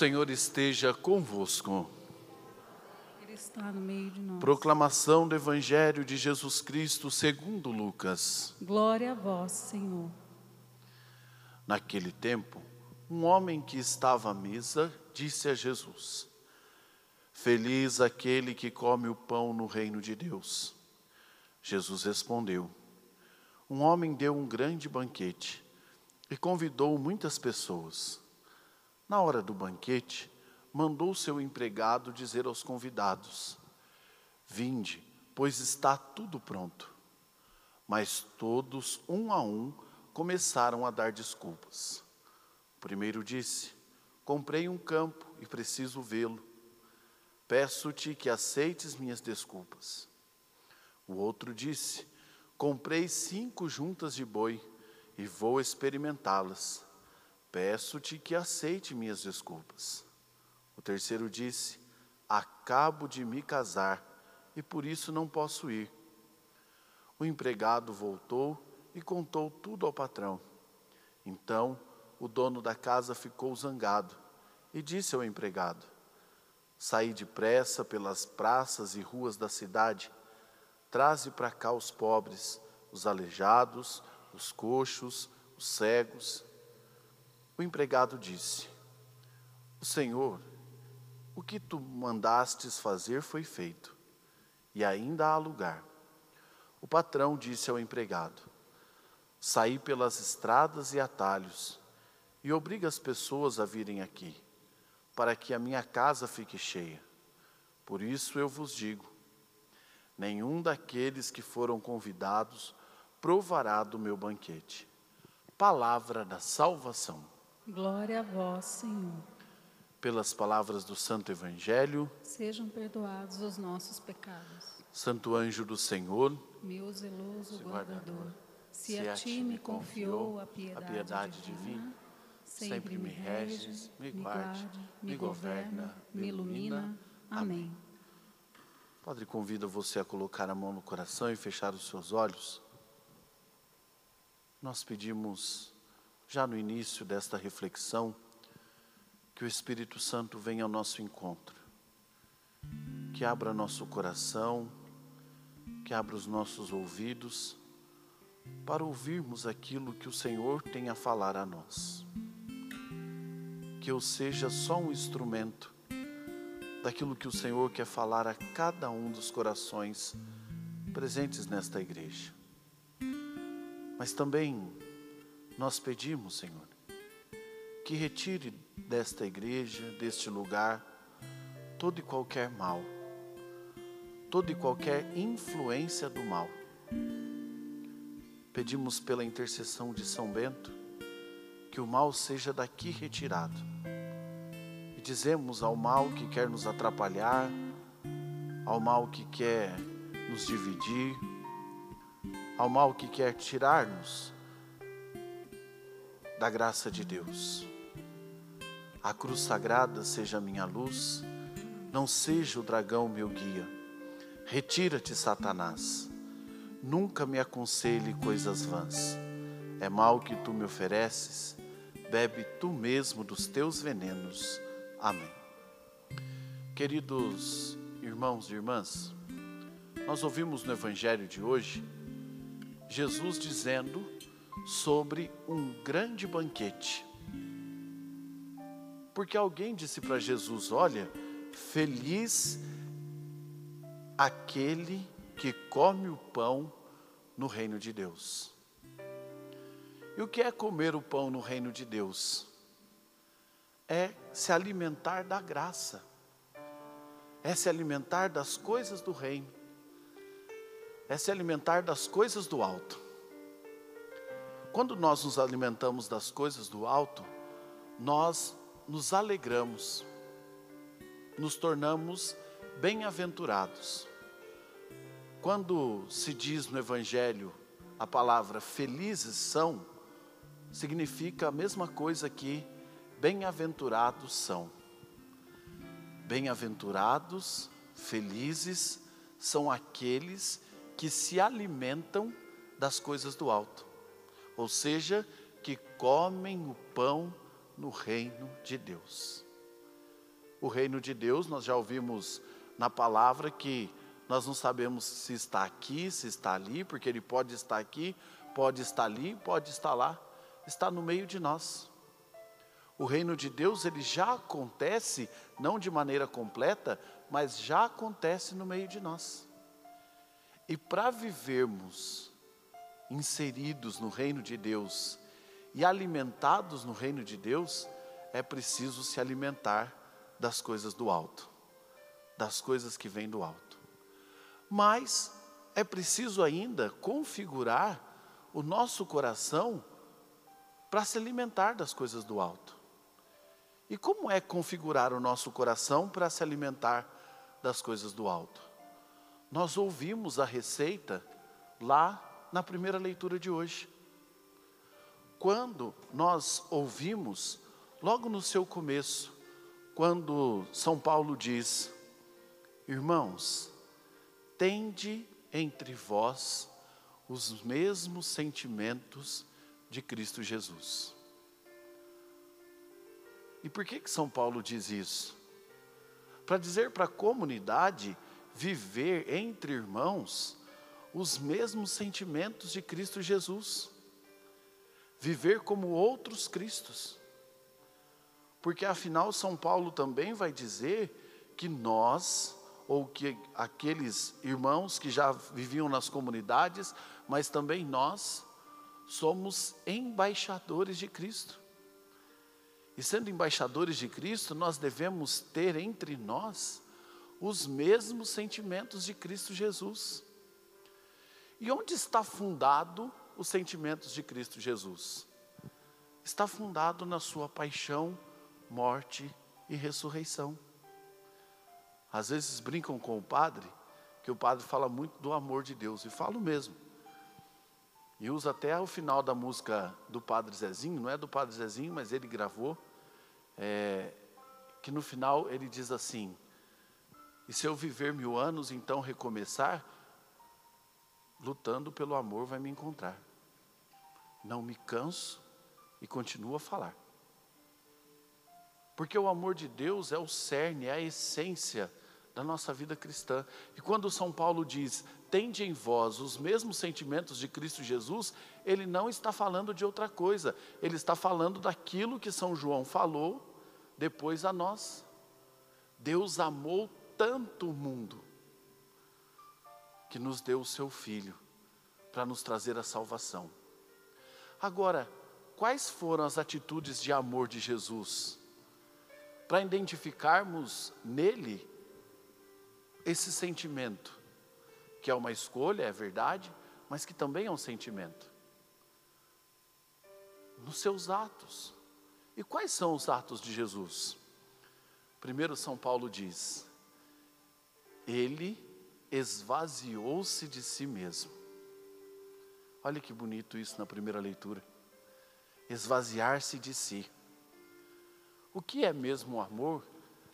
O Senhor esteja convosco. Ele está no meio de nós. Proclamação do Evangelho de Jesus Cristo segundo Lucas. Glória a vós, Senhor. Naquele tempo, um homem que estava à mesa disse a Jesus: Feliz aquele que come o pão no reino de Deus. Jesus respondeu: Um homem deu um grande banquete e convidou muitas pessoas. Na hora do banquete, mandou seu empregado dizer aos convidados: Vinde, pois está tudo pronto. Mas todos, um a um, começaram a dar desculpas. O primeiro disse: Comprei um campo e preciso vê-lo. Peço-te que aceites minhas desculpas. O outro disse: Comprei cinco juntas de boi e vou experimentá-las. Peço-te que aceite minhas desculpas. O terceiro disse: Acabo de me casar e por isso não posso ir. O empregado voltou e contou tudo ao patrão. Então o dono da casa ficou zangado e disse ao empregado: Saí depressa pelas praças e ruas da cidade, traze para cá os pobres, os aleijados, os coxos, os cegos. O empregado disse: O Senhor, o que tu mandastes fazer foi feito, e ainda há lugar. O patrão disse ao empregado: Saí pelas estradas e atalhos, e obriga as pessoas a virem aqui, para que a minha casa fique cheia. Por isso eu vos digo: nenhum daqueles que foram convidados provará do meu banquete. Palavra da salvação. Glória a vós, Senhor. Pelas palavras do Santo Evangelho, Sejam perdoados os nossos pecados. Santo anjo do Senhor, Meu zeloso guardador, guardador, se a ti me confiou a piedade, divina, sempre me reges, me guarde, me governa, me ilumina. Amém. Padre, convida você a colocar a mão no coração e fechar os seus olhos. Nós pedimos, já no início desta reflexão, que o Espírito Santo venha ao nosso encontro, que abra nosso coração, que abra os nossos ouvidos, para ouvirmos aquilo que o Senhor tem a falar a nós. Que eu seja só um instrumento daquilo que o Senhor quer falar a cada um dos corações presentes nesta igreja. Mas também nós pedimos, Senhor, que retire desta igreja, deste lugar, todo e qualquer mal, toda e qualquer influência do mal. Pedimos pela intercessão de São Bento que o mal seja daqui retirado. E dizemos ao mal que quer nos atrapalhar, ao mal que quer nos dividir, ao mal que quer tirar-nos da graça de Deus. A cruz sagrada seja minha luz, não seja o dragão meu guia. Retira-te, Satanás. Nunca me aconselhe coisas vãs. É mal que tu me ofereces, bebe tu mesmo dos teus venenos. Amém. Queridos irmãos e irmãs, nós ouvimos no Evangelho de hoje Jesus dizendo sobre um grande banquete. Porque alguém disse para Jesus: Olha, feliz aquele que come o pão no reino de Deus. E o que é comer o pão no reino de Deus? É se alimentar da graça, é se alimentar das coisas do reino, é se alimentar das coisas do alto. Quando nós nos alimentamos das coisas do alto, nós nos alegramos, nos tornamos bem-aventurados. Quando se diz no Evangelho a palavra felizes são, significa a mesma coisa que bem-aventurados são. Bem-aventurados, felizes, são aqueles que se alimentam das coisas do alto, ou seja, que comem o pão no reino de Deus. o reino de Deus, nós já ouvimos na palavra que nós não sabemos se está aqui, se está ali, porque ele pode estar aqui, pode estar ali, pode estar lá, está no meio de nós. O reino de Deus, ele já acontece, não de maneira completa, mas já acontece no meio de nós. E para vivermos inseridos no reino de Deus e alimentados no reino de Deus, é preciso se alimentar das coisas do alto, das coisas que vêm do alto. Mas é preciso ainda configurar o nosso coração para se alimentar das coisas do alto. E como é configurar o nosso coração para se alimentar das coisas do alto? Nós ouvimos a receita lá na primeira leitura de hoje. Quando nós ouvimos, logo no seu começo, quando São Paulo diz: Irmãos, tende entre vós os mesmos sentimentos de Cristo Jesus. E por que que São Paulo diz isso? Para dizer para a comunidade viver entre irmãos os mesmos sentimentos de Cristo Jesus. Viver como outros Cristos. Porque afinal São Paulo também vai dizer que nós ou que aqueles irmãos que já viviam nas comunidades, mas também nós somos embaixadores de Cristo. E sendo embaixadores de Cristo, nós devemos ter entre nós os mesmos sentimentos de Cristo Jesus. E onde está fundado os sentimentos de Cristo Jesus? Está fundado na sua paixão, morte e ressurreição. Às vezes brincam com o padre, que o padre fala muito do amor de Deus, e falo mesmo. E usa até o final da música do Padre Zezinho, não é do Padre Zezinho, mas ele gravou, é, que no final ele diz assim: E se eu viver mil anos, então recomeçar, lutando pelo amor vai me encontrar. Não me canso e continuo a falar. Porque o amor de Deus é o cerne, é a essência da nossa vida cristã. E quando São Paulo diz, tende em vós os mesmos sentimentos de Cristo Jesus, ele não está falando de outra coisa, ele está falando daquilo que São João falou depois a nós. Deus amou tanto o mundo que nos deu o seu Filho para nos trazer a salvação. Agora, quais foram as atitudes de amor de Jesus? Para identificarmos nele esse sentimento, que é uma escolha, é verdade, mas que também é um sentimento. Nos seus atos. E quais são os atos de Jesus? Primeiro, São Paulo diz: Ele esvaziou-se de si mesmo. Olha que bonito isso na primeira leitura. Esvaziar-se de si. O que é mesmo o amor,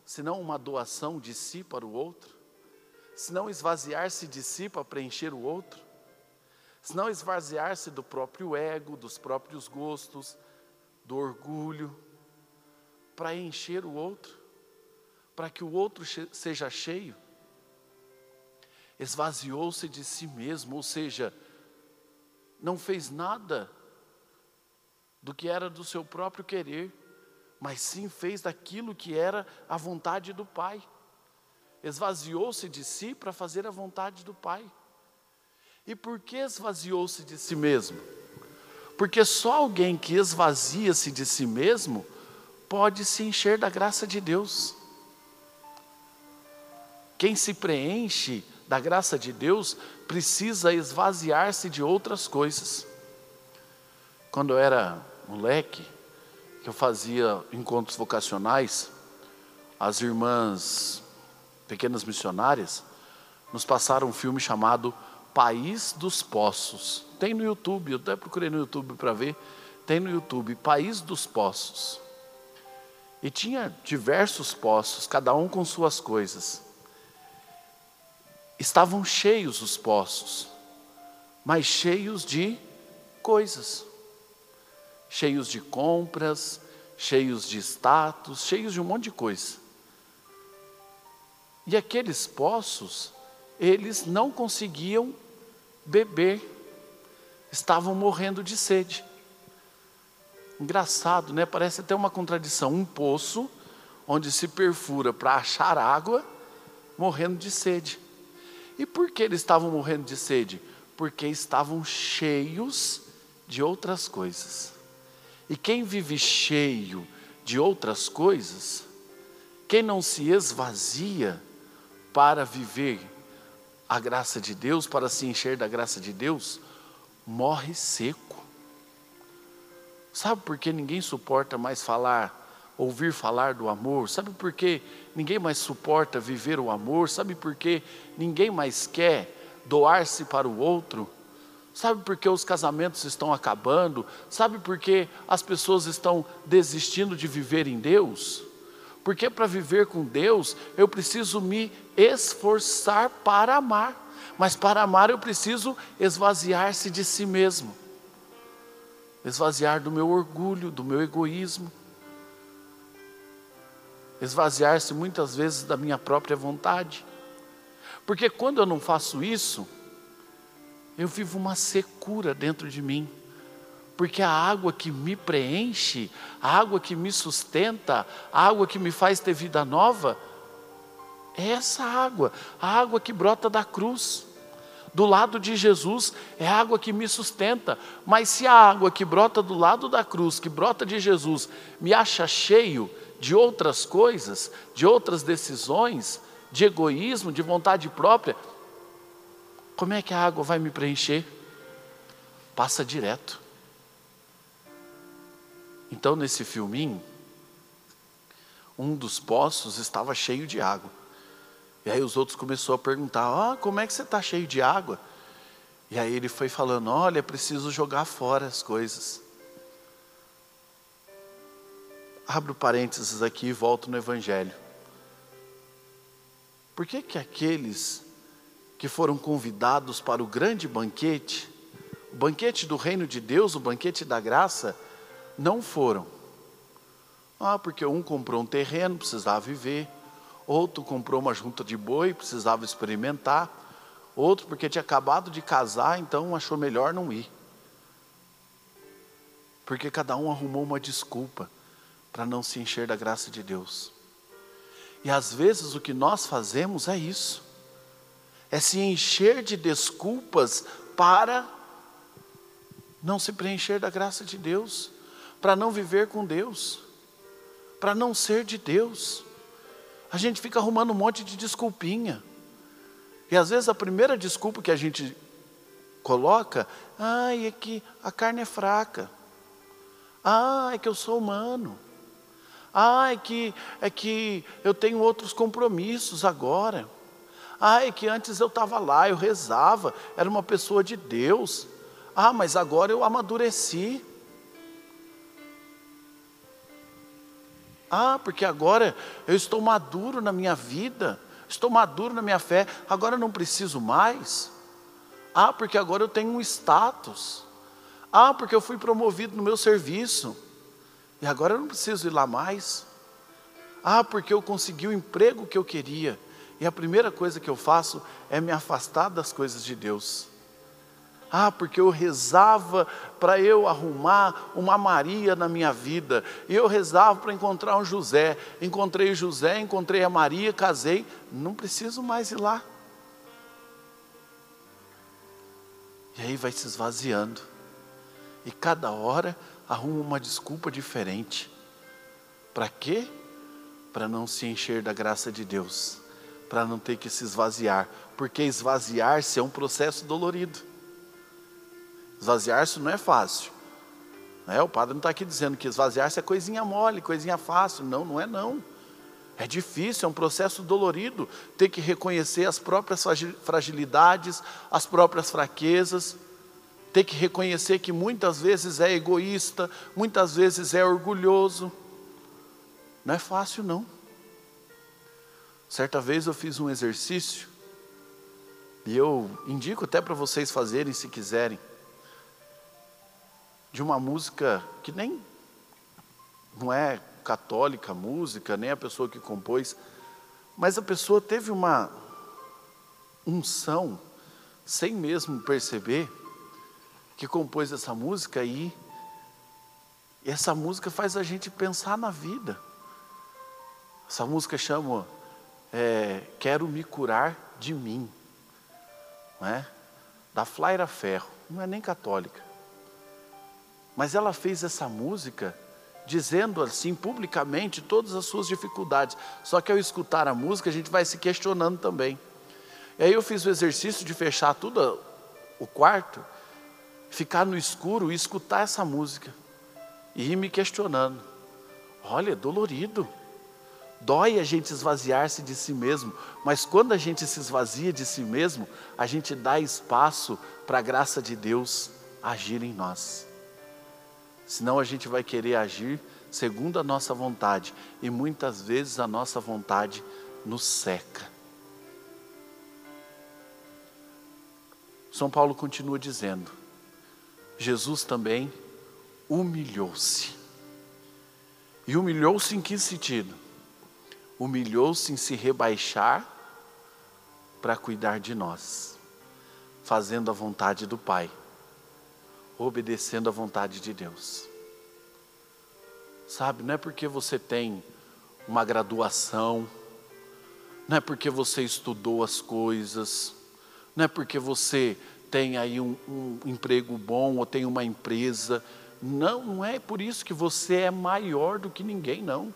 senão uma doação de si para o outro? se não esvaziar-se de si para preencher o outro, se não esvaziar-se do próprio ego, dos próprios gostos, do orgulho, para encher o outro, para que o outro seja cheio. Esvaziou-se de si mesmo, ou seja, não fez nada do que era do seu próprio querer, mas sim fez daquilo que era a vontade do Pai esvaziou-se de si para fazer a vontade do Pai. E por que esvaziou-se de si mesmo? Porque só alguém que esvazia-se de si mesmo pode se encher da graça de Deus. Quem se preenche da graça de Deus precisa esvaziar-se de outras coisas. Quando eu era moleque, que eu fazia encontros vocacionais, as irmãs pequenas missionárias, nos passaram um filme chamado País dos Poços. Tem no YouTube, eu até procurei no YouTube para ver. Tem no YouTube, País dos Poços. E tinha diversos poços, cada um com suas coisas. Estavam cheios os poços, mas cheios de coisas. Cheios de compras, cheios de status, cheios de um monte de coisa E aqueles poços, eles não conseguiam beber, estavam morrendo de sede. Engraçado, né? Parece até uma contradição. Um poço onde se perfura para achar água, morrendo de sede. E por que eles estavam morrendo de sede? Porque estavam cheios de outras coisas. E quem vive cheio de outras coisas, quem não se esvazia para viver a graça de Deus, para se encher da graça de Deus, morre seco. Sabe por que ninguém suporta mais falar, ouvir falar do amor? Sabe por que ninguém mais suporta viver o amor? Sabe por que ninguém mais quer doar-se para o outro? Sabe por que os casamentos estão acabando? Sabe por que as pessoas estão desistindo de viver em Deus? Porque para viver com Deus, eu preciso me esforçar para amar. Mas para amar eu preciso esvaziar-se de si mesmo. Esvaziar do meu orgulho, do meu egoísmo. Esvaziar-se muitas vezes da minha própria vontade. Porque quando eu não faço isso, eu vivo uma secura dentro de mim. Porque a água que me preenche, a água que me sustenta, a água que me faz ter vida nova, é essa água, a água que brota da cruz. Do lado de Jesus é a água que me sustenta, mas se a água que brota do lado da cruz, que brota de Jesus, me acha cheio de outras coisas, de outras decisões, de egoísmo, de vontade própria, como é que a água vai me preencher? Passa direto. Então, nesse filminho, um dos poços estava cheio de água. E aí os outros começaram a perguntar: ah, como é que você está cheio de água? E aí ele foi falando: olha, preciso jogar fora as coisas. Abro parênteses aqui e volto no Evangelho. Por que que aqueles que foram convidados para o grande banquete, o banquete do reino de Deus, o banquete da graça, não foram. Ah, porque um comprou um terreno, precisava viver, outro comprou uma junta de boi, precisava experimentar, outro porque tinha acabado de casar, então achou melhor não ir. Porque cada um arrumou uma desculpa para não se encher da graça de Deus. E às vezes o que nós fazemos é isso é se encher de desculpas para não se preencher da graça de Deus, para não viver com Deus, para não ser de Deus. A gente fica arrumando um monte de desculpinha. E às vezes a primeira desculpa que a gente coloca, ai, é que a carne é fraca. Ah, é que eu sou humano. Ah, é que, é que eu tenho outros compromissos agora. Ah, é que antes eu estava lá, eu rezava, era uma pessoa de Deus. Ah, mas agora eu amadureci. Ah, porque agora eu estou maduro na minha vida, estou maduro na minha fé, agora eu não preciso mais. Ah, porque agora eu tenho um status. Ah, porque eu fui promovido no meu serviço, e agora eu não preciso ir lá mais. Ah, porque eu consegui o emprego que eu queria, e a primeira coisa que eu faço é me afastar das coisas de Deus. Ah, porque eu rezava para eu arrumar uma Maria na minha vida. E eu rezava para encontrar um José. Encontrei José, encontrei a Maria, casei. Não preciso mais ir lá. E aí vai se esvaziando. E cada hora arruma uma desculpa diferente. Para quê? Para não se encher da graça de Deus para não ter que se esvaziar, porque esvaziar-se é um processo dolorido. Esvaziar-se não é fácil. É, o padre não está aqui dizendo que esvaziar-se é coisinha mole, coisinha fácil. Não, não é não. É difícil, é um processo dolorido ter que reconhecer as próprias fragilidades, as próprias fraquezas, ter que reconhecer que muitas vezes é egoísta, muitas vezes é orgulhoso. Não é fácil, não. Certa vez eu fiz um exercício, e eu indico até para vocês fazerem se quiserem, de uma música que nem não é católica música, nem a pessoa que compôs, Mas a pessoa teve uma unção, sem mesmo perceber, que compôs essa música e essa música faz a gente pensar na vida. Essa música chama é, Quero me curar de mim, não é? da Flaira Ferro, não é nem católica. Mas ela fez essa música dizendo assim publicamente todas as suas dificuldades. Só que ao escutar a música, a gente vai se questionando também. E aí eu fiz o exercício de fechar tudo o quarto, ficar no escuro e escutar essa música. E ir me questionando. Olha, é dolorido. Dói a gente esvaziar-se de si mesmo, mas quando a gente se esvazia de si mesmo, a gente dá espaço para a graça de Deus agir em nós. Senão a gente vai querer agir segundo a nossa vontade, e muitas vezes a nossa vontade nos seca. São Paulo continua dizendo: Jesus também humilhou-se. E humilhou-se em que sentido? Humilhou-se em se rebaixar para cuidar de nós, fazendo a vontade do Pai, obedecendo a vontade de Deus. Sabe, não é porque você tem uma graduação, não é porque você estudou as coisas, não é porque você tem aí um, um emprego bom ou tem uma empresa. Não, não é por isso que você é maior do que ninguém, não.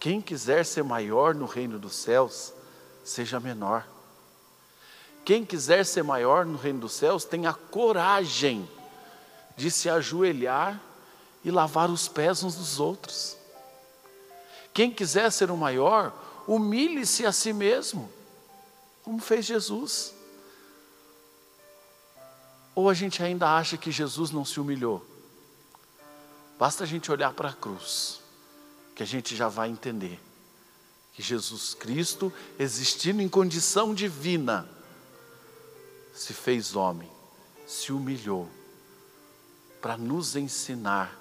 Quem quiser ser maior no reino dos céus, seja menor. Quem quiser ser maior no reino dos céus, tenha coragem de se ajoelhar e lavar os pés uns dos outros. Quem quiser ser o maior, humilhe-se a si mesmo como fez Jesus. Ou a gente ainda acha que Jesus não se humilhou? Basta a gente olhar para a cruz, que a gente já vai entender que Jesus Cristo, existindo em condição divina, se fez homem, se humilhou, para nos ensinar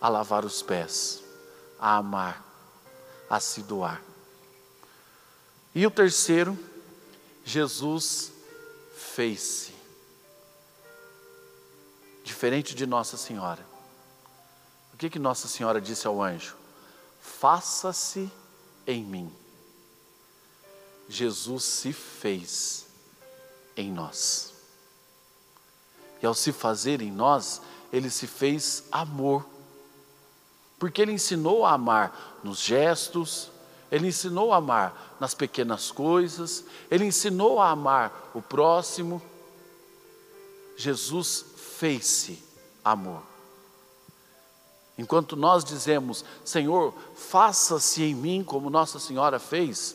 a lavar os pés, a amar, a se doar. E o terceiro, Jesus fez-se. Diferente de Nossa Senhora. O que, que Nossa Senhora disse ao anjo? Faça-se em mim. Jesus se fez em nós. E ao se fazer em nós, ele se fez amor. Porque ele ensinou a amar nos gestos, ele ensinou a amar nas pequenas coisas, ele ensinou a amar o próximo. Jesus fez-se amor. Enquanto nós dizemos, Senhor, faça-se em mim como Nossa Senhora fez,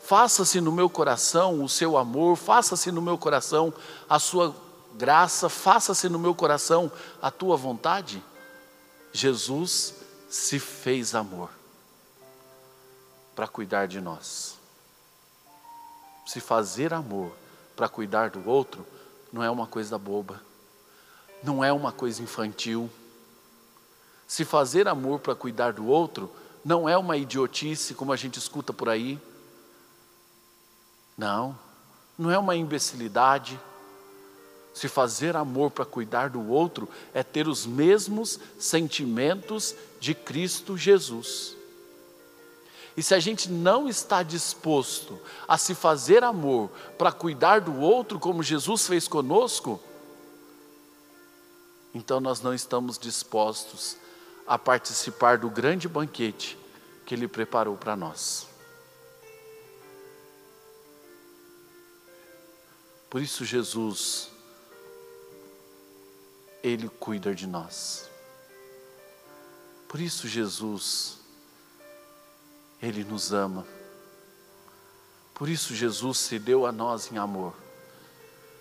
faça-se no meu coração o seu amor, faça-se no meu coração a sua graça, faça-se no meu coração a tua vontade. Jesus se fez amor para cuidar de nós. Se fazer amor para cuidar do outro não é uma coisa boba, não é uma coisa infantil. Se fazer amor para cuidar do outro não é uma idiotice como a gente escuta por aí. Não, não é uma imbecilidade. Se fazer amor para cuidar do outro é ter os mesmos sentimentos de Cristo Jesus. E se a gente não está disposto a se fazer amor para cuidar do outro como Jesus fez conosco, então nós não estamos dispostos a participar do grande banquete que Ele preparou para nós. Por isso, Jesus, Ele cuida de nós. Por isso, Jesus, ele nos ama. Por isso Jesus se deu a nós em amor.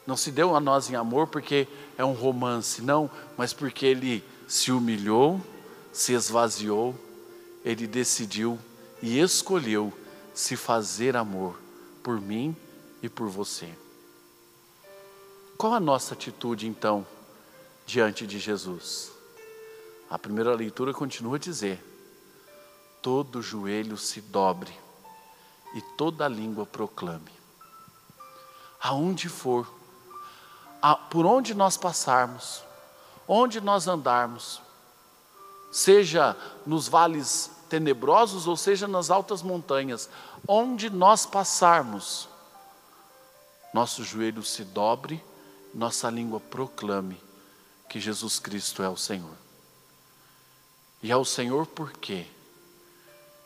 Não se deu a nós em amor porque é um romance, não, mas porque Ele se humilhou, se esvaziou, Ele decidiu e escolheu se fazer amor por mim e por você. Qual a nossa atitude então diante de Jesus? A primeira leitura continua a dizer: todo joelho se dobre e toda língua proclame. Aonde for, a, por onde nós passarmos, onde nós andarmos, seja nos vales tenebrosos ou seja nas altas montanhas, onde nós passarmos, nosso joelho se dobre, nossa língua proclame que Jesus Cristo é o Senhor. E é o Senhor por quê?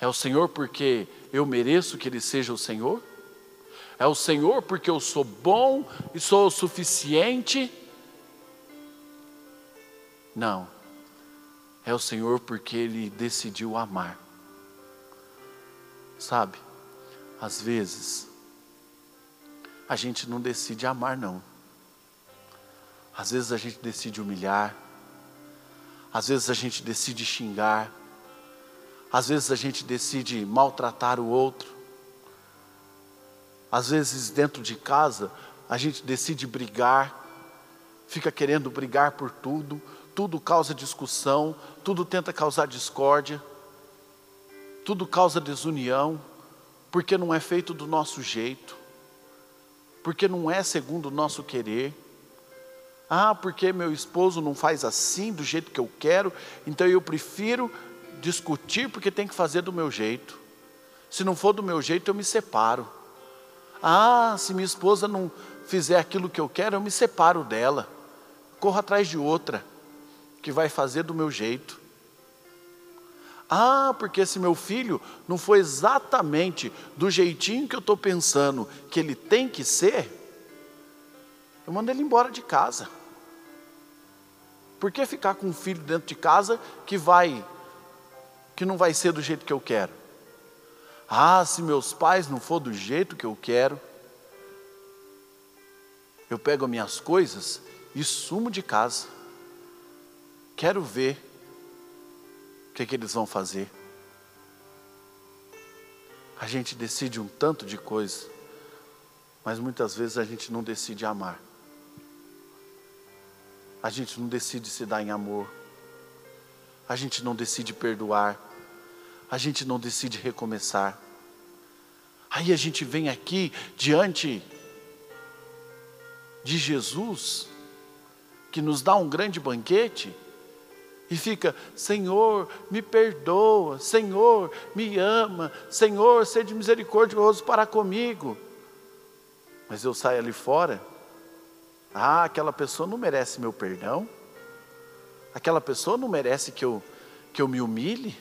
É o Senhor porque eu mereço que Ele seja o Senhor? É o Senhor porque eu sou bom e sou o suficiente? Não. É o Senhor porque Ele decidiu amar. Sabe, às vezes, a gente não decide amar, não. Às vezes a gente decide humilhar, às vezes a gente decide xingar, às vezes a gente decide maltratar o outro. Às vezes dentro de casa a gente decide brigar, fica querendo brigar por tudo, tudo causa discussão, tudo tenta causar discórdia, tudo causa desunião, porque não é feito do nosso jeito, porque não é segundo o nosso querer. Ah, porque meu esposo não faz assim, do jeito que eu quero, então eu prefiro discutir porque tem que fazer do meu jeito. Se não for do meu jeito, eu me separo. Ah, se minha esposa não fizer aquilo que eu quero, eu me separo dela. Corro atrás de outra que vai fazer do meu jeito. Ah, porque se meu filho não for exatamente do jeitinho que eu estou pensando que ele tem que ser, eu mando ele embora de casa. Por que ficar com um filho dentro de casa que vai que não vai ser do jeito que eu quero. Ah, se meus pais não for do jeito que eu quero, eu pego as minhas coisas e sumo de casa. Quero ver o que, é que eles vão fazer. A gente decide um tanto de coisa, mas muitas vezes a gente não decide amar. A gente não decide se dar em amor a gente não decide perdoar, a gente não decide recomeçar. Aí a gente vem aqui diante de Jesus, que nos dá um grande banquete, e fica: Senhor, me perdoa, Senhor, me ama, Senhor, seja misericordioso para comigo. Mas eu saio ali fora, ah, aquela pessoa não merece meu perdão aquela pessoa não merece que eu, que eu me humilhe,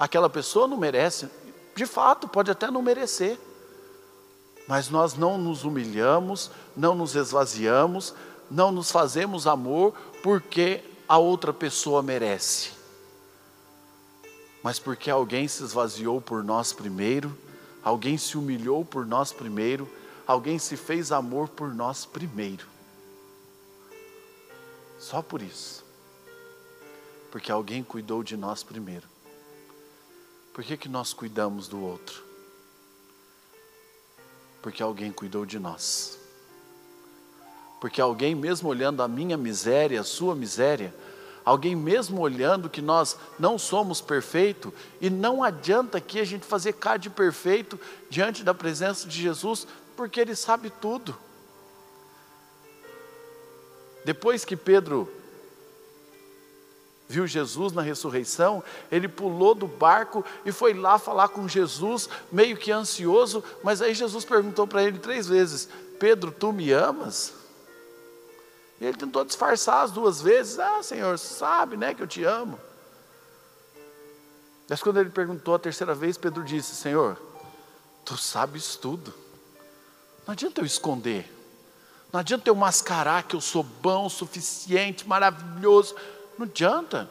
aquela pessoa não merece, de fato, pode até não merecer, mas nós não nos humilhamos, não nos esvaziamos, não nos fazemos amor porque a outra pessoa merece, mas porque alguém se esvaziou por nós primeiro, alguém se humilhou por nós primeiro, alguém se fez amor por nós primeiro. Só por isso. Porque alguém cuidou de nós primeiro. Por que, que nós cuidamos do outro? Porque alguém cuidou de nós. Porque alguém, mesmo olhando a minha miséria, a sua miséria, alguém mesmo olhando que nós não somos perfeitos, e não adianta aqui a gente fazer cara de perfeito diante da presença de Jesus, porque Ele sabe tudo. Depois que Pedro viu Jesus na ressurreição, ele pulou do barco e foi lá falar com Jesus, meio que ansioso, mas aí Jesus perguntou para ele três vezes: Pedro, tu me amas? E ele tentou disfarçar as duas vezes: Ah, Senhor, sabe né, que eu te amo. Mas quando ele perguntou a terceira vez, Pedro disse: Senhor, tu sabes tudo, não adianta eu esconder. Não adianta eu mascarar que eu sou bom, suficiente, maravilhoso. Não adianta.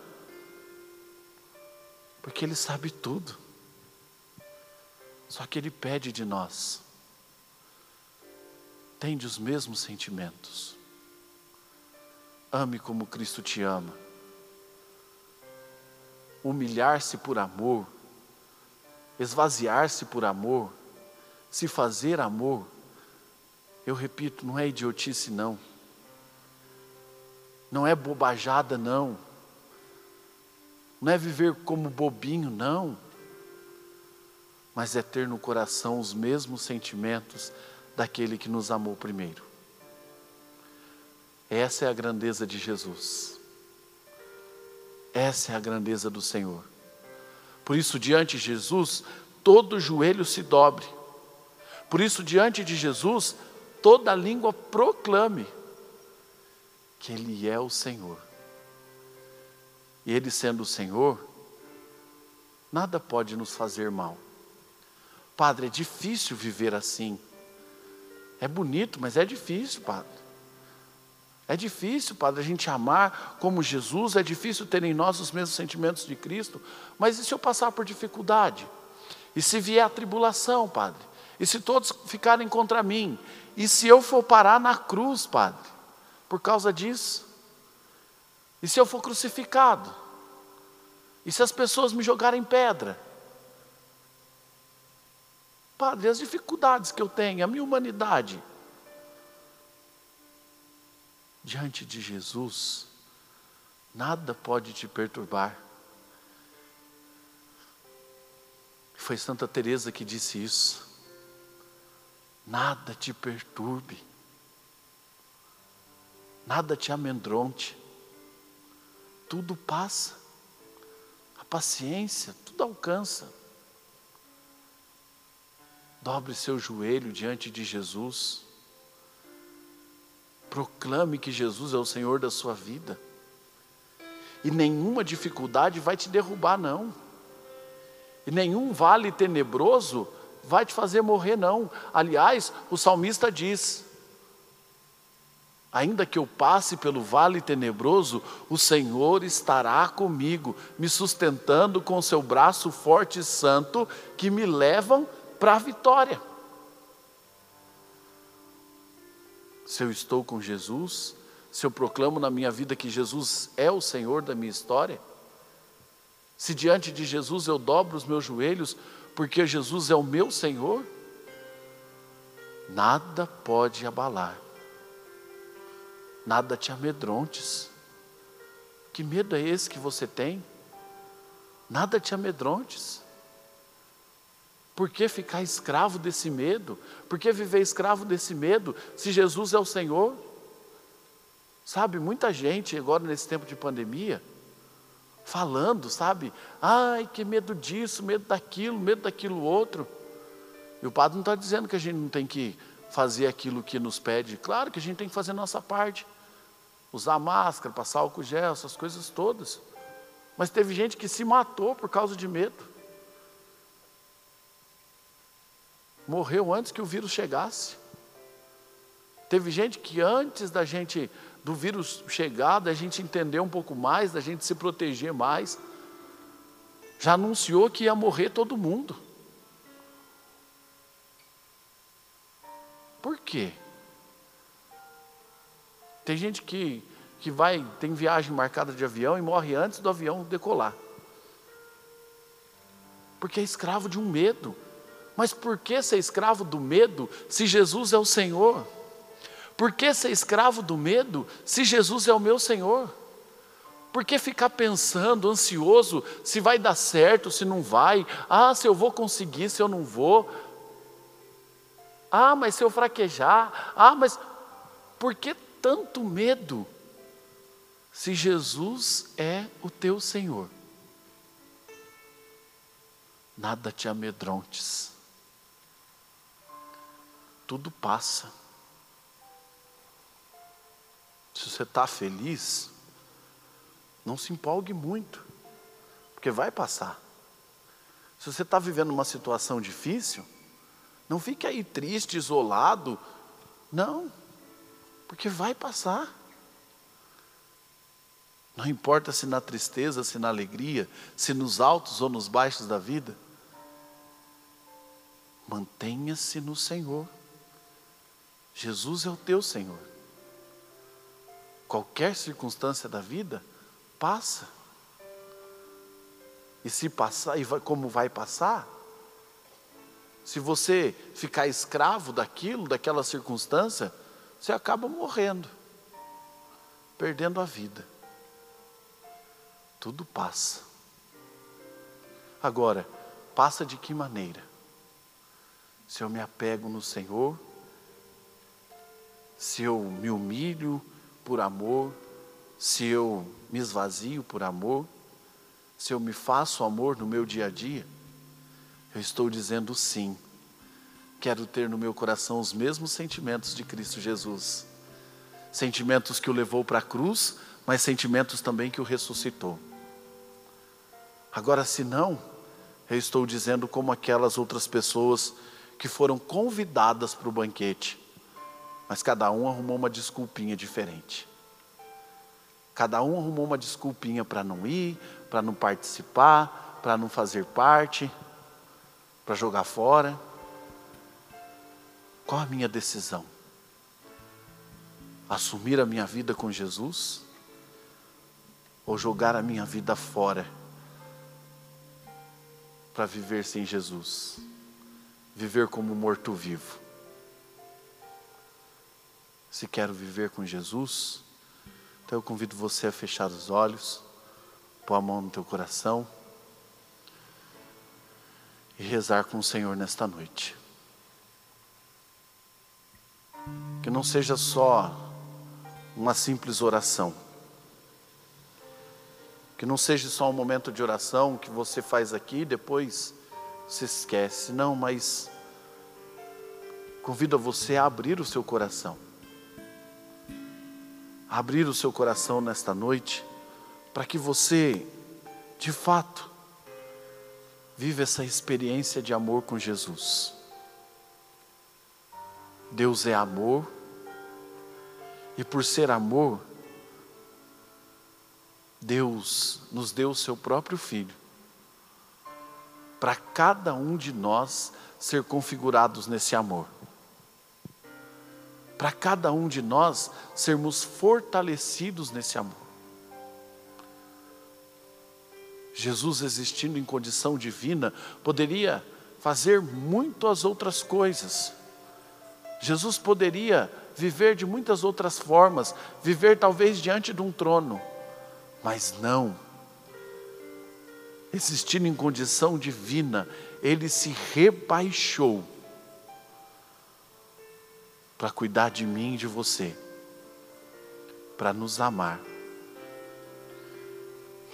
Porque Ele sabe tudo. Só que Ele pede de nós. Tende os mesmos sentimentos. Ame como Cristo te ama. Humilhar-se por amor. Esvaziar-se por amor. Se fazer amor. Eu repito, não é idiotice, não não é bobajada, não. Não é viver como bobinho, não. mas é ter no coração os mesmos sentimentos daquele que nos amou primeiro. Essa é a grandeza de Jesus. Essa é a grandeza do Senhor. Por isso, diante de Jesus, todo joelho se dobre. Por isso, diante de Jesus, toda língua proclame que Ele é o Senhor. E Ele sendo o Senhor, nada pode nos fazer mal. Padre, é difícil viver assim. É bonito, mas é difícil, Padre. É difícil, Padre, a gente amar como Jesus, é difícil ter em nós os mesmos sentimentos de Cristo, mas e se eu passar por dificuldade? E se vier a tribulação, Padre? E se todos ficarem contra mim? E se eu for parar na cruz, Padre, por causa disso? E se eu for crucificado? E se as pessoas me jogarem pedra? Padre, as dificuldades que eu tenho, a minha humanidade. Diante de Jesus, nada pode te perturbar. Foi Santa Teresa que disse isso. Nada te perturbe. Nada te amedronte. Tudo passa. A paciência, tudo alcança. Dobre seu joelho diante de Jesus. Proclame que Jesus é o Senhor da sua vida. E nenhuma dificuldade vai te derrubar, não. E nenhum vale tenebroso vai te fazer morrer, não. Aliás, o salmista diz: Ainda que eu passe pelo vale tenebroso, o Senhor estará comigo, me sustentando com seu braço forte e santo, que me levam para a vitória. Se eu estou com Jesus, se eu proclamo na minha vida que Jesus é o Senhor da minha história, se diante de Jesus eu dobro os meus joelhos, porque Jesus é o meu Senhor, nada pode abalar, nada te amedrontes. Que medo é esse que você tem? Nada te amedrontes. Por que ficar escravo desse medo? Por que viver escravo desse medo se Jesus é o Senhor? Sabe, muita gente agora nesse tempo de pandemia, falando, sabe? Ai, que medo disso, medo daquilo, medo daquilo outro. E o padre não está dizendo que a gente não tem que fazer aquilo que nos pede. Claro que a gente tem que fazer a nossa parte. Usar máscara, passar álcool gel, essas coisas todas. Mas teve gente que se matou por causa de medo. morreu antes que o vírus chegasse. Teve gente que antes da gente do vírus chegar, da gente entender um pouco mais, da gente se proteger mais, já anunciou que ia morrer todo mundo. Por quê? Tem gente que, que vai, tem viagem marcada de avião e morre antes do avião decolar. Porque é escravo de um medo. Mas por que ser escravo do medo se Jesus é o Senhor? Por que ser escravo do medo se Jesus é o meu Senhor? Por que ficar pensando, ansioso, se vai dar certo, se não vai? Ah, se eu vou conseguir, se eu não vou? Ah, mas se eu fraquejar? Ah, mas por que tanto medo? Se Jesus é o teu Senhor, nada te amedrontes tudo passa. Se você está feliz, não se empolgue muito, porque vai passar. Se você está vivendo uma situação difícil, não fique aí triste, isolado. Não, porque vai passar. Não importa se na tristeza, se na alegria, se nos altos ou nos baixos da vida, mantenha-se no Senhor. Jesus é o teu Senhor. Qualquer circunstância da vida passa. E se passar, e como vai passar? Se você ficar escravo daquilo, daquela circunstância, você acaba morrendo, perdendo a vida. Tudo passa. Agora, passa de que maneira? se eu me apego no Senhor, se eu me humilho por amor, se eu me esvazio por amor, se eu me faço amor no meu dia a dia, eu estou dizendo sim. Quero ter no meu coração os mesmos sentimentos de Cristo Jesus. Sentimentos que o levou para a cruz, mas sentimentos também que o ressuscitou. Agora, se não, eu estou dizendo como aquelas outras pessoas que foram convidadas para o banquete, mas cada um arrumou uma desculpinha diferente. Cada um arrumou uma desculpinha para não ir, para não participar, para não fazer parte, para jogar fora. Qual a minha decisão? Assumir a minha vida com Jesus ou jogar a minha vida fora para viver sem Jesus? viver como morto-vivo. Se quero viver com Jesus, então eu convido você a fechar os olhos, pôr a mão no teu coração e rezar com o Senhor nesta noite. Que não seja só uma simples oração. Que não seja só um momento de oração que você faz aqui e depois se esquece. Não, mas convido a você a abrir o seu coração. Abrir o seu coração nesta noite, para que você, de fato, viva essa experiência de amor com Jesus. Deus é amor, e por ser amor, Deus nos deu o seu próprio Filho para cada um de nós ser configurados nesse amor. Para cada um de nós sermos fortalecidos nesse amor. Jesus, existindo em condição divina, poderia fazer muitas outras coisas. Jesus poderia viver de muitas outras formas, viver talvez diante de um trono, mas não existindo em condição divina, ele se rebaixou para cuidar de mim e de você, para nos amar.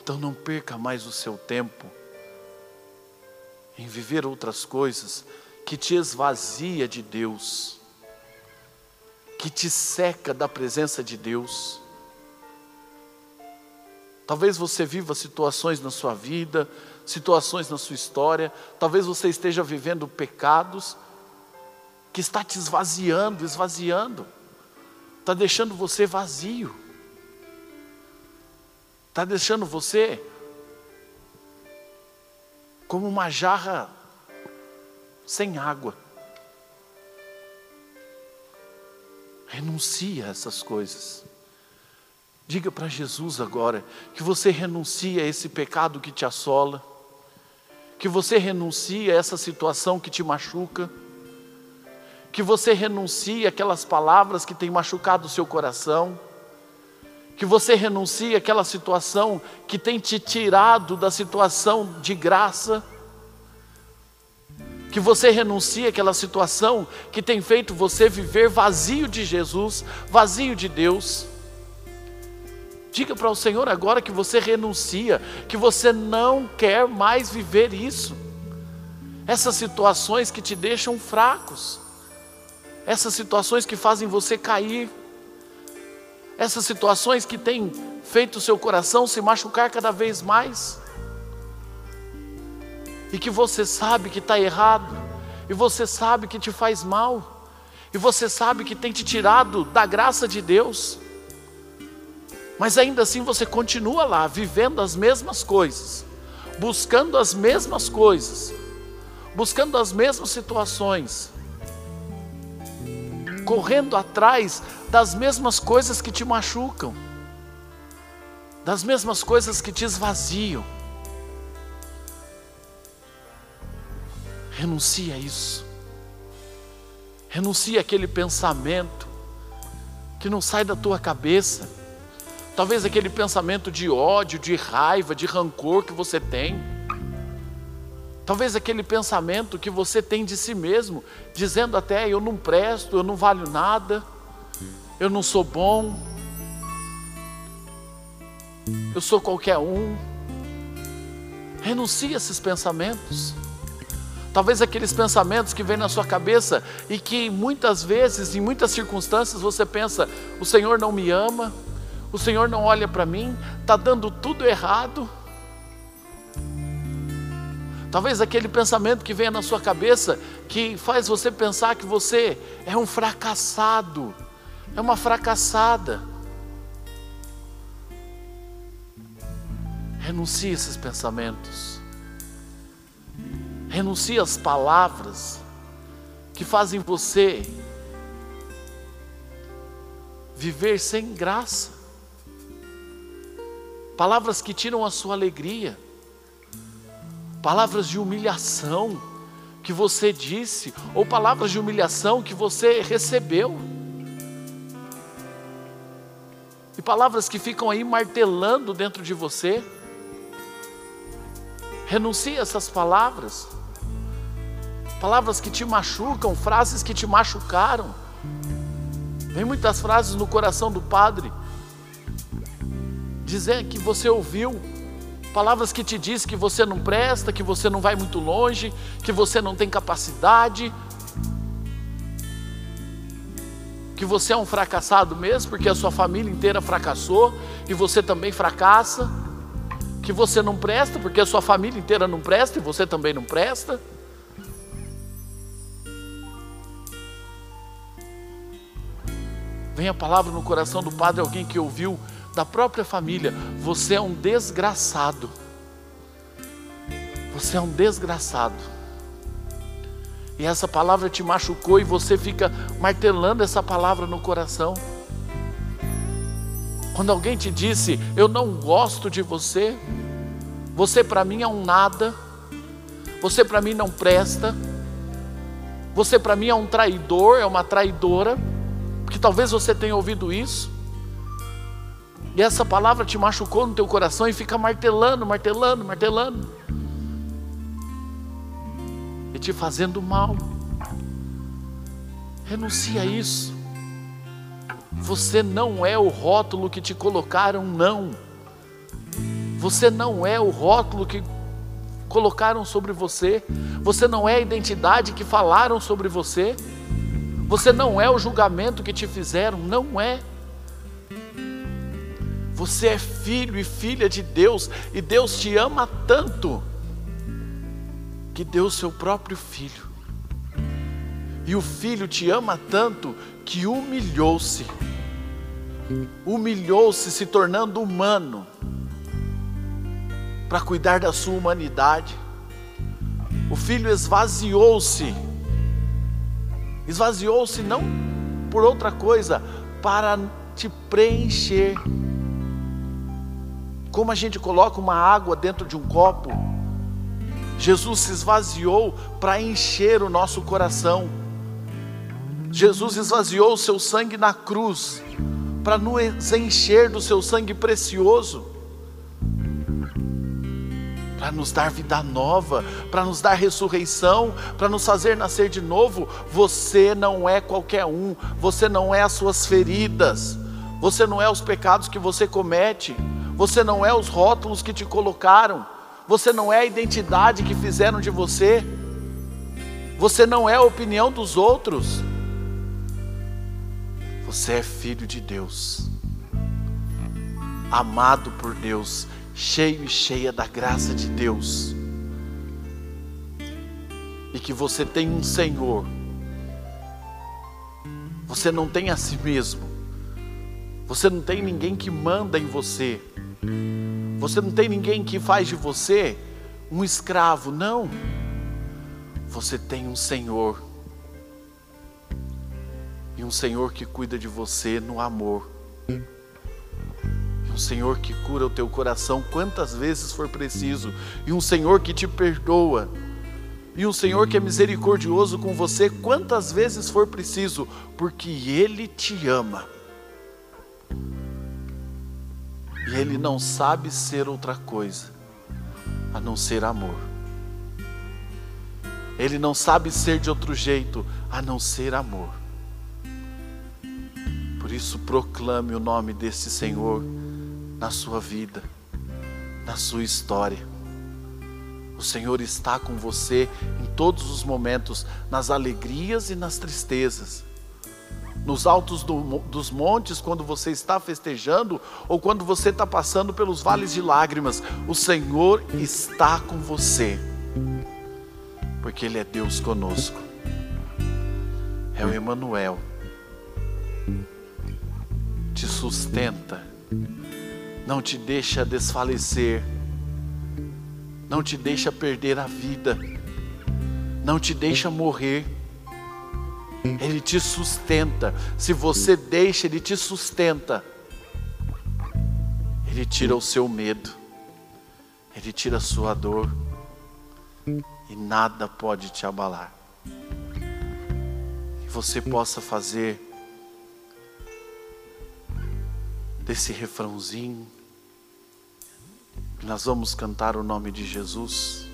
Então não perca mais o seu tempo em viver outras coisas que te esvazia de Deus, que te seca da presença de Deus. Talvez você viva situações na sua vida, situações na sua história, talvez você esteja vivendo pecados que está te esvaziando, esvaziando, está deixando você vazio, está deixando você como uma jarra sem água. Renuncia a essas coisas. Diga para Jesus agora que você renuncia a esse pecado que te assola, que você renuncia a essa situação que te machuca, que você renuncia aquelas palavras que têm machucado o seu coração, que você renuncia aquela situação que tem te tirado da situação de graça, que você renuncia aquela situação que tem feito você viver vazio de Jesus, vazio de Deus. Diga para o Senhor agora que você renuncia, que você não quer mais viver isso. Essas situações que te deixam fracos, essas situações que fazem você cair, essas situações que têm feito o seu coração se machucar cada vez mais, e que você sabe que está errado, e você sabe que te faz mal, e você sabe que tem te tirado da graça de Deus. Mas ainda assim você continua lá, vivendo as mesmas coisas, buscando as mesmas coisas, buscando as mesmas situações, correndo atrás das mesmas coisas que te machucam, das mesmas coisas que te esvaziam. Renuncia a isso. Renuncia aquele pensamento que não sai da tua cabeça Talvez aquele pensamento de ódio, de raiva, de rancor que você tem. Talvez aquele pensamento que você tem de si mesmo, dizendo até: eu não presto, eu não valho nada, eu não sou bom, eu sou qualquer um. Renuncie a esses pensamentos. Talvez aqueles pensamentos que vêm na sua cabeça e que muitas vezes, em muitas circunstâncias, você pensa: o Senhor não me ama, o Senhor não olha para mim, está dando tudo errado. Talvez aquele pensamento que venha na sua cabeça que faz você pensar que você é um fracassado, é uma fracassada. Renuncie esses pensamentos. Renuncie às palavras que fazem você viver sem graça. Palavras que tiram a sua alegria palavras de humilhação que você disse, ou palavras de humilhação que você recebeu. E palavras que ficam aí martelando dentro de você. Renuncie a essas palavras. Palavras que te machucam, frases que te machucaram. Vem muitas frases no coração do Padre, dizer que você ouviu palavras que te diz que você não presta, que você não vai muito longe, que você não tem capacidade, que você é um fracassado mesmo, porque a sua família inteira fracassou e você também fracassa, que você não presta, porque a sua família inteira não presta e você também não presta. Vem a palavra no coração do Padre, alguém que ouviu da própria família: você é um desgraçado. Você é um desgraçado. E essa palavra te machucou e você fica martelando essa palavra no coração. Quando alguém te disse, eu não gosto de você, você para mim é um nada, você para mim não presta, você para mim é um traidor, é uma traidora, porque talvez você tenha ouvido isso. E essa palavra te machucou no teu coração e fica martelando, martelando, martelando. E te fazendo mal. Renuncia a isso. Você não é o rótulo que te colocaram, não. Você não é o rótulo que colocaram sobre você. Você não é a identidade que falaram sobre você. Você não é o julgamento que te fizeram, não é. Você é filho e filha de Deus, e Deus te ama tanto, que deu seu próprio filho. E o filho te ama tanto que humilhou-se, humilhou-se, se tornando humano, para cuidar da sua humanidade. O filho esvaziou-se, esvaziou-se não por outra coisa, para te preencher como a gente coloca uma água dentro de um copo, Jesus se esvaziou para encher o nosso coração. Jesus esvaziou o seu sangue na cruz para nos encher do seu sangue precioso, para nos dar vida nova, para nos dar ressurreição, para nos fazer nascer de novo. Você não é qualquer um, você não é as suas feridas, você não é os pecados que você comete. Você não é os rótulos que te colocaram, você não é a identidade que fizeram de você, você não é a opinião dos outros. Você é filho de Deus, amado por Deus, cheio e cheia da graça de Deus, e que você tem um Senhor, você não tem a si mesmo, você não tem ninguém que manda em você, você não tem ninguém que faz de você um escravo, não. Você tem um Senhor. E um Senhor que cuida de você no amor. E um Senhor que cura o teu coração quantas vezes for preciso. E um Senhor que te perdoa. E um Senhor que é misericordioso com você quantas vezes for preciso, porque Ele te ama. E ele não sabe ser outra coisa a não ser amor. Ele não sabe ser de outro jeito a não ser amor. Por isso, proclame o nome desse Senhor na sua vida, na sua história. O Senhor está com você em todos os momentos, nas alegrias e nas tristezas. Nos altos do, dos montes, quando você está festejando, ou quando você está passando pelos vales de lágrimas, o Senhor está com você, porque Ele é Deus conosco, é o Emmanuel, te sustenta, não te deixa desfalecer não te deixa perder a vida, não te deixa morrer. Ele te sustenta. Se você deixa, Ele te sustenta. Ele tira o seu medo, Ele tira a sua dor, e nada pode te abalar. Que você possa fazer desse refrãozinho nós vamos cantar o nome de Jesus,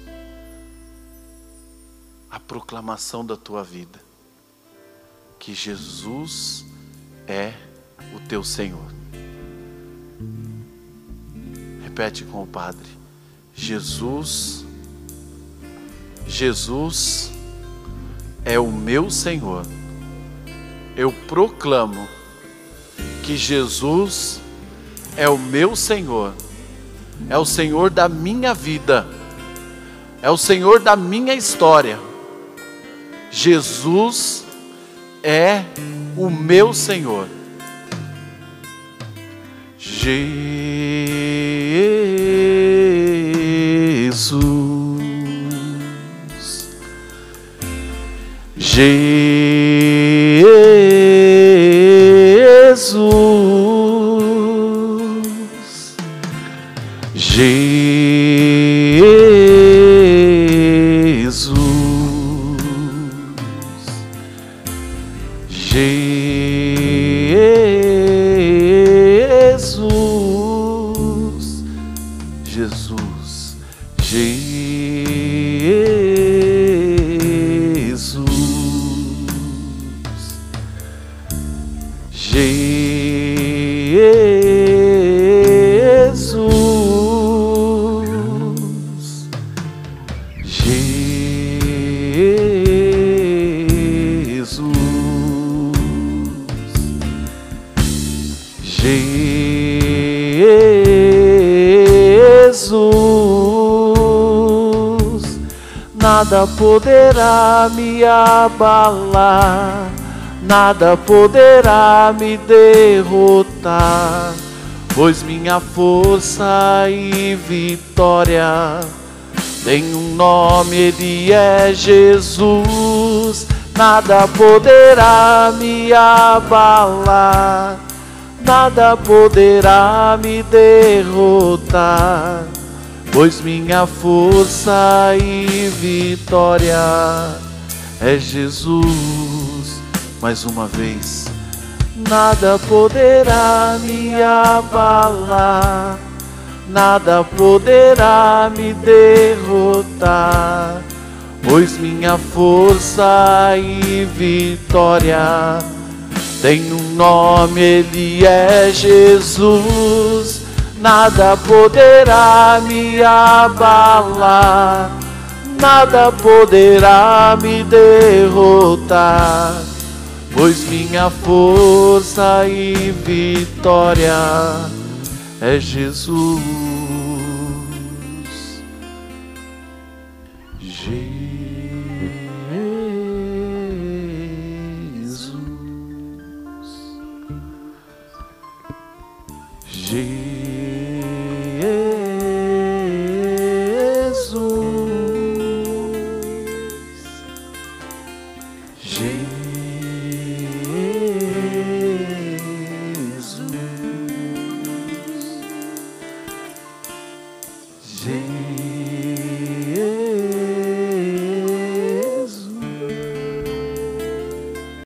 a proclamação da tua vida, que Jesus é o teu Senhor. Repete com o Padre: Jesus, Jesus é o meu Senhor. Eu proclamo que Jesus é o meu Senhor é o Senhor da minha vida, é o Senhor da minha história. Jesus é o meu Senhor. Jesus, Jesus. Me abalar, nada poderá me derrotar, pois minha força e vitória tem um nome, ele é Jesus. Nada poderá me abalar, nada poderá me derrotar pois minha força e vitória é Jesus. Mais uma vez, nada poderá me abalar, nada poderá me derrotar, pois minha força e vitória tem um nome, Ele é Jesus nada poderá me abalar, nada poderá me derrotar, pois minha força e vitória é Jesus. Jesus.